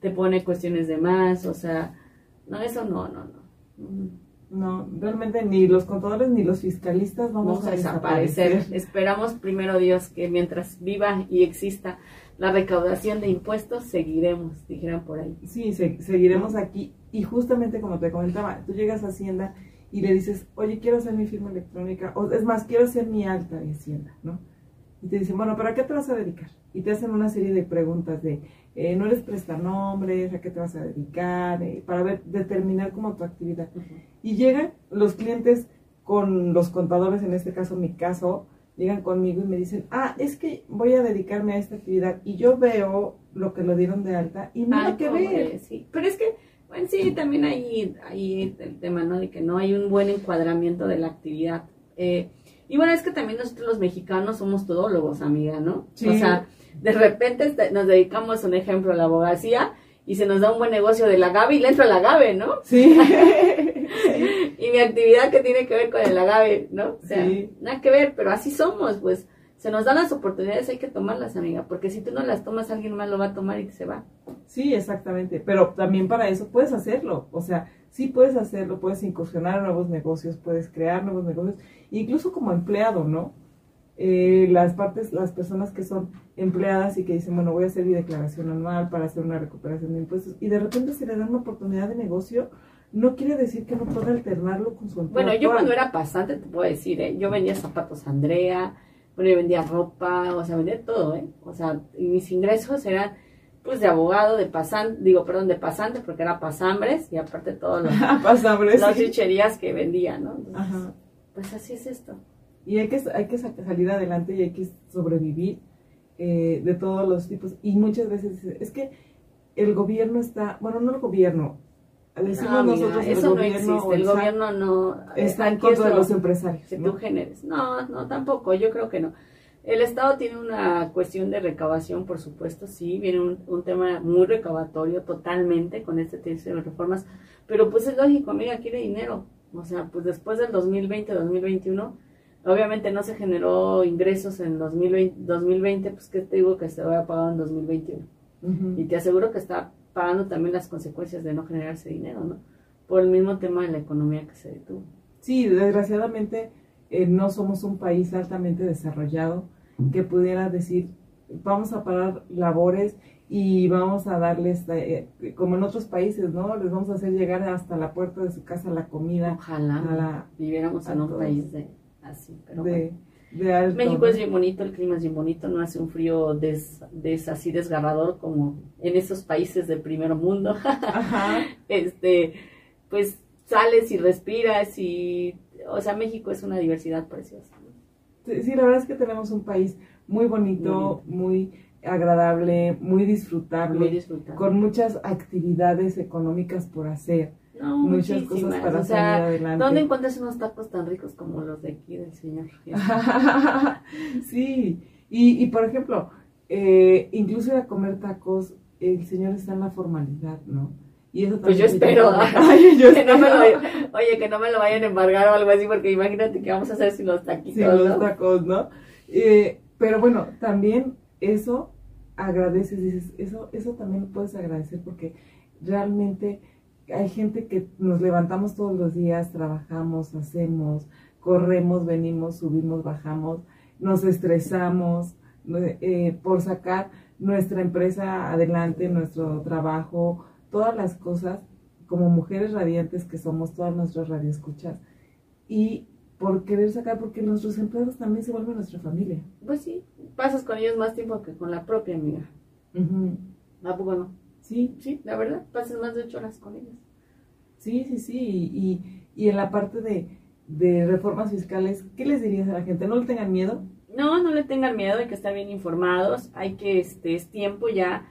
te pone cuestiones de más, o sea, no, eso no, no, no. No, realmente ni los contadores ni los fiscalistas vamos, a, desaparecer. Esperamos primero Dios que mientras viva y exista la recaudación de impuestos, seguiremos, dijeron por ahí. Sí, seguiremos aquí. Y justamente como te comentaba, tú llegas a Hacienda y le dices, oye, quiero hacer mi firma electrónica, o es más, quiero hacer mi alta de Hacienda, ¿no? Y te dicen, bueno, ¿para qué te vas a dedicar? Y te hacen una serie de preguntas de, eh, no eres prestanombres, a qué te vas a dedicar, eh, para ver, determinar como tu actividad. Y llegan los clientes con los contadores, en este caso mi caso, llegan conmigo y me dicen, ah, es que voy a dedicarme a esta actividad y yo veo lo que lo dieron de alta y nada que ver. Sí. Pero es que, bueno, sí, también hay, hay el tema, ¿no? De que no hay un buen encuadramiento de la actividad. Eh, y bueno, es que también nosotros los mexicanos somos todólogos, amiga, ¿no? Sí. O sea, de repente este, nos dedicamos, un ejemplo, a la abogacía y se nos da un buen negocio de la agave y le entra el agave, ¿no? Sí. y mi actividad que tiene que ver con el agave, ¿no? O sea, nada que ver, pero así somos, pues se nos dan las oportunidades, hay que tomarlas, amiga, porque si tú no las tomas, alguien más lo va a tomar y se va. Sí, exactamente, pero también para eso puedes hacerlo, o sea, sí puedes hacerlo, puedes incursionar nuevos negocios, puedes crear nuevos negocios, incluso como empleado, ¿no? Eh, las partes, las personas que son empleadas y que dicen, bueno, voy a hacer mi declaración anual para hacer una recuperación de impuestos y de repente se le da una oportunidad de negocio, no quiere decir que no pueda alternarlo con su empleo. Bueno, yo cuando era pasante, te puedo decir, ¿eh? yo vendía zapatos Andrea, bueno, yo vendía ropa, o sea, vendía todo, ¿eh? O sea, y mis ingresos eran pues de abogado, de pasante, digo, perdón, de pasante porque era pasambres y aparte todos los, las chicherías que vendía, ¿no? Pues así es esto. Y hay que, hay que salir adelante y hay que sobrevivir eh, de todos los tipos. Y muchas veces es que el gobierno está, bueno, no el gobierno, decimos nosotros eso no existe, el, gobierno no está en contra de los empresarios. Que tú generes. No, no, tampoco, yo creo que no. El Estado tiene una cuestión de recabación, por supuesto, sí, viene un, tema muy recabatorio totalmente con este tipo de reformas, pero pues es lógico, amiga, quiere dinero. O sea, pues después del 2020-2021, obviamente no se generó ingresos en 2020, 2020 pues que te digo que se vaya a pagar en 2021. Y te aseguro que está pagando también las consecuencias de no generarse dinero, ¿no? Por el mismo tema de la economía que se detuvo. Sí, desgraciadamente eh, no somos un país altamente desarrollado que pudiera decir, vamos a parar labores y vamos a darles, eh, como en otros países, ¿no? Les vamos a hacer llegar hasta la puerta de su casa la comida. Ojalá viviéramos en un país de así, pero de, México es bien bonito, el clima es bien bonito, no hace un frío des, así desgarrador como en esos países del primer mundo. este, pues sales y respiras y, o sea, México es una diversidad preciosa. Sí, la verdad es que tenemos un país muy bonito, muy, agradable, muy disfrutable, con muchas actividades económicas por hacer. muchas cosas para salir adelante. ¿Dónde encuentras unos tacos tan ricos como los de aquí del señor? sí, y, y por ejemplo, eh, incluso ir a comer tacos, el señor está en la formalidad, ¿no? Pues yo espero, que No me lo, oye, que no me lo vayan a embargar o algo así, porque imagínate que vamos a hacer sin los taquitos, Sin los tacos, ¿no? Eh, pero bueno, también eso agradeces, dices, eso, eso también lo puedes agradecer porque realmente hay gente que nos levantamos todos los días, trabajamos, hacemos, corremos, venimos, subimos, bajamos, nos estresamos eh, por sacar nuestra empresa adelante, nuestro trabajo, todas las cosas como mujeres radiantes que somos, todas nuestras radioescuchas, y por querer sacar, porque nuestros empleados también se vuelven nuestra familia. Pues sí, pasas con ellos más tiempo que con la propia amiga. ¿A poco no? Sí. Sí, la verdad, pasas más de ocho horas con ellos. Sí, sí, sí, y, y en la parte de, de reformas fiscales, ¿qué les dirías a la gente? ¿No le tengan miedo? No, no le tengan miedo, hay que estar bien informados, hay que, este, es tiempo ya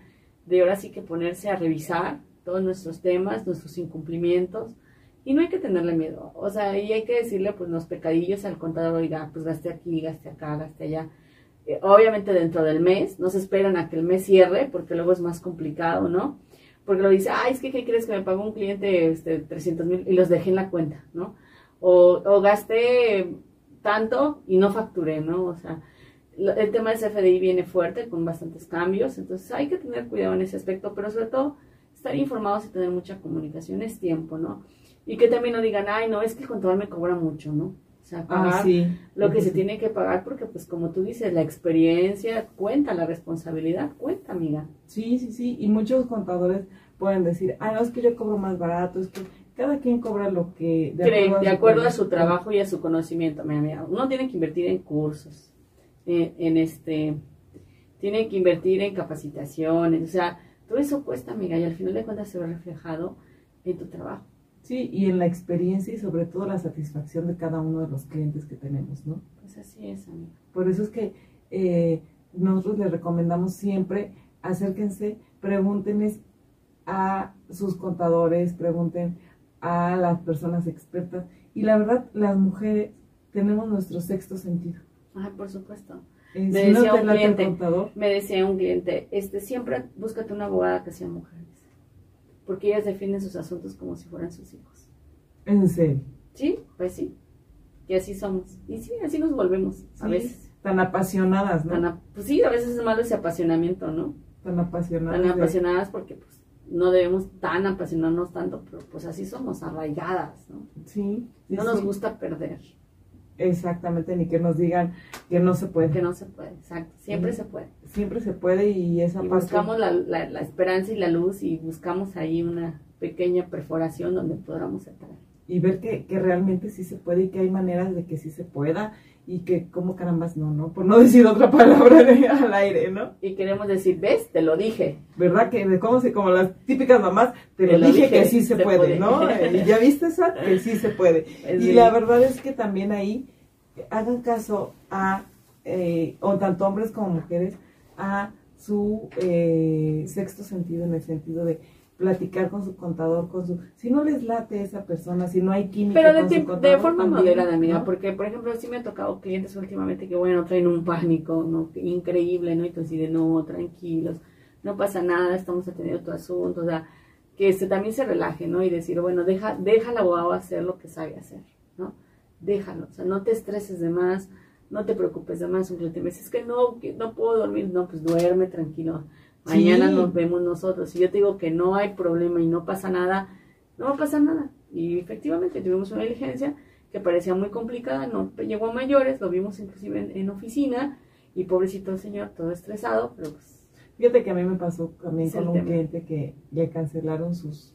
de ahora sí que ponerse a revisar todos nuestros temas, nuestros incumplimientos, y no hay que tenerle miedo, o sea, y hay que decirle pues los pecadillos al contador, oiga, pues gaste aquí, gaste acá, gaste allá. Eh, obviamente dentro del mes, no se esperan a que el mes cierre, porque luego es más complicado, ¿no? Porque lo dice, ay, es que ¿qué crees que me pagó un cliente este, 300 mil y los dejé en la cuenta, ¿no? O, o gasté tanto y no facturé, ¿no? O sea, el tema del CFDI viene fuerte con bastantes cambios, entonces hay que tener cuidado en ese aspecto, pero sobre todo estar informados y tener mucha comunicación es tiempo, ¿no? Y que también no digan, ay, no, es que el contador me cobra mucho, ¿no? O sea, ah, pagar lo que se tiene que pagar porque, pues, como tú dices, la experiencia cuenta, la responsabilidad cuenta, amiga. Sí, sí, sí, y muchos contadores pueden decir, ah, no, es que yo cobro más barato, es que cada quien cobra lo que... De acuerdo, a, su trabajo y a su conocimiento, mira, mira, uno tiene que invertir en cursos, en, este, tiene que invertir en capacitaciones, o sea, todo eso cuesta, amiga, y al final de cuentas se ve reflejado en tu trabajo. Sí, y en la experiencia y sobre todo la satisfacción de cada uno de los clientes que tenemos, ¿no? Pues así es, amiga. Por eso es que eh, nosotros les recomendamos siempre, acérquense, pregúntenles a sus contadores, pregunten a las personas expertas. Y la verdad, las mujeres tenemos nuestro sexto sentido. Ay, por supuesto. me, decía un cliente, me decía un cliente, este, siempre búscate una abogada que sea mujeres, porque ellas definen sus asuntos como si fueran sus hijos. ¿En serio? Sí, pues sí. Y así somos. Y sí, así nos volvemos a veces. tan apasionadas, ¿no? pues sí, a veces es malo ese apasionamiento, ¿no? Tan apasionadas. Tan apasionadas porque pues no debemos tan apasionarnos tanto, pero pues así somos, arraigadas, ¿no? Sí. no nos gusta perder. Exactamente, ni que nos digan que no se puede. Que no se puede, exacto. Siempre se puede. Siempre se puede y esa y Buscamos la, la, esperanza y la luz y buscamos ahí una pequeña perforación donde podamos entrar. Y ver que, que realmente sí se puede y que hay maneras de que sí se pueda y que como carambas no, ¿no? Por no decir otra palabra al aire, ¿no? Y queremos decir, ¿ves? Te lo dije. ¿Verdad? Que como, como las típicas mamás, te, lo, dije, que sí se, puede, ¿no? y ya viste esa, que sí se puede. y la verdad es que también ahí hagan caso a, eh, o tanto hombres como mujeres, a su eh, sexto sentido, en el sentido de platicar con su contador, con su... Si no les late esa persona, si no hay química Pero de, con de forma moderada, amiga, porque, por ejemplo, sí me ha tocado clientes últimamente que, bueno, traen un pánico, ¿no? Increíble, ¿no? Y tú de no, tranquilos, no pasa nada, estamos atendiendo tu asunto, o sea, que este, también se relaje, ¿no? Y decir, bueno, deja, deja al abogado hacer lo que sabe hacer, ¿no? Déjalo, o sea, no te estreses de más, no te preocupes de más, un cliente me dice, es que no, que no puedo dormir, no, pues duerme tranquilo, mañana nos vemos nosotros. Si yo te digo que no hay problema y no pasa nada, no va a pasar nada. Y efectivamente tuvimos una diligencia que parecía muy complicada, no llegó a mayores, lo vimos inclusive en, oficina y pobrecito el señor, todo estresado, pero pues... Fíjate que a mí me pasó también con un cliente que ya cancelaron sus,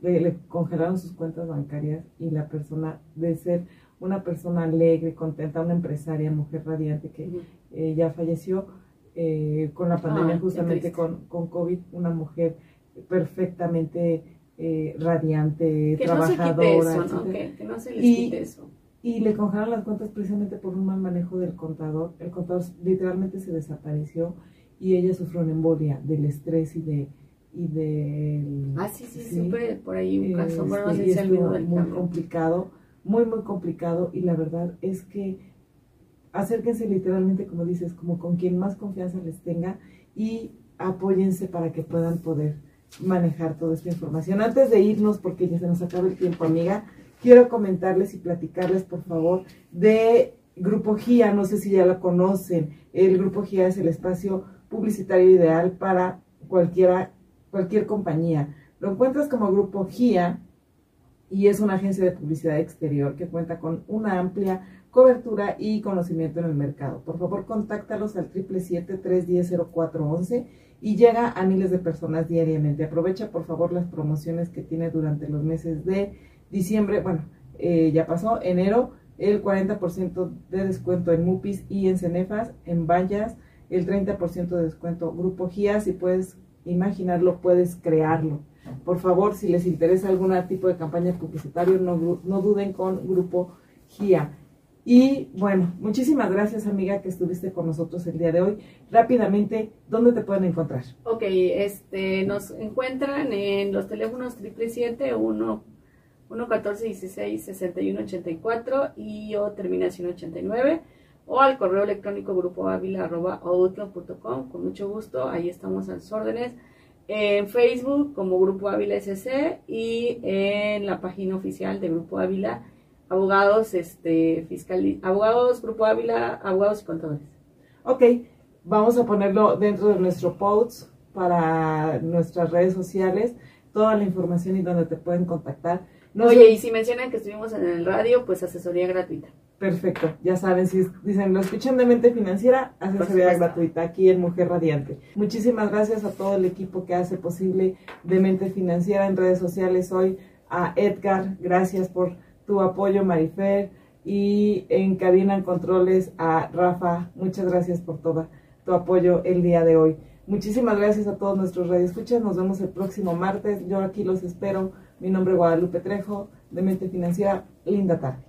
le, congelaron sus cuentas bancarias y la persona de ser una persona alegre, contenta, una empresaria, mujer radiante que eh, ya falleció, eh, con la pandemia, justamente con, con COVID, una mujer perfectamente eh, radiante, trabajadora. No que, no se les y, eso. Y le congelaron las cuentas precisamente por un mal manejo del contador. El contador literalmente se desapareció y ella sufrió una embolia del estrés y de y de ah sí sí, sí por ahí un caso bueno, este, muy complicado muy muy complicado y la verdad es que acérquense literalmente, como dices, como con quien más confianza les tenga y apóyense para que puedan poder manejar toda esta información. Antes de irnos, porque ya se nos acaba el tiempo, amiga, quiero comentarles y platicarles, por favor, de Grupo GIA, no sé si ya lo conocen. El Grupo GIA es el espacio publicitario ideal para cualquiera, cualquier compañía. Lo encuentras como Grupo GIA y es una agencia de publicidad exterior que cuenta con una amplia cobertura y conocimiento en el mercado. Por favor, contáctalos al 777-310-0411 y llega a miles de personas diariamente. Aprovecha, por favor, las promociones que tiene durante los meses de diciembre. Bueno, eh, ya pasó, enero, el 40% de descuento en MUPIs y en Cenefas, en Vallas, el 30% de descuento Grupo GIA. Si puedes imaginarlo, puedes crearlo. Por favor, si les interesa algún tipo de campaña publicitaria, no, no duden con Grupo GIA. Y bueno, muchísimas gracias amiga que estuviste con nosotros el día de hoy. Rápidamente, ¿dónde te pueden encontrar? Ok, este, nos encuentran en los teléfonos 777 1 14 16 61 84 y o terminación 89 o al correo electrónico grupoavila.outlook.com con mucho gusto, ahí estamos a las órdenes en Facebook como Grupo Ávila SC y en la página oficial de Grupo Ávila abogados, este, fiscal, abogados, Grupo Ávila, abogados y contadores. Ok, vamos a ponerlo dentro de nuestro post para nuestras redes sociales, toda la información y donde te pueden contactar. Oye, y si mencionan que estuvimos en el radio, pues asesoría gratuita. Perfecto, ya saben, si dicen, lo escuchan de mente financiera, asesoría gratuita aquí en Mujer Radiante. Muchísimas gracias a todo el equipo que hace posible de mente financiera en redes sociales hoy, a Edgar, gracias por tu apoyo, Marifer, y en cabina controles a Rafa. Muchas gracias por todo tu apoyo el día de hoy. Muchísimas gracias a todos nuestros radioescuchas. Nos vemos el próximo martes. Yo aquí los espero. Mi nombre es Guadalupe Trejo, de Mente Financiera. Linda tarde.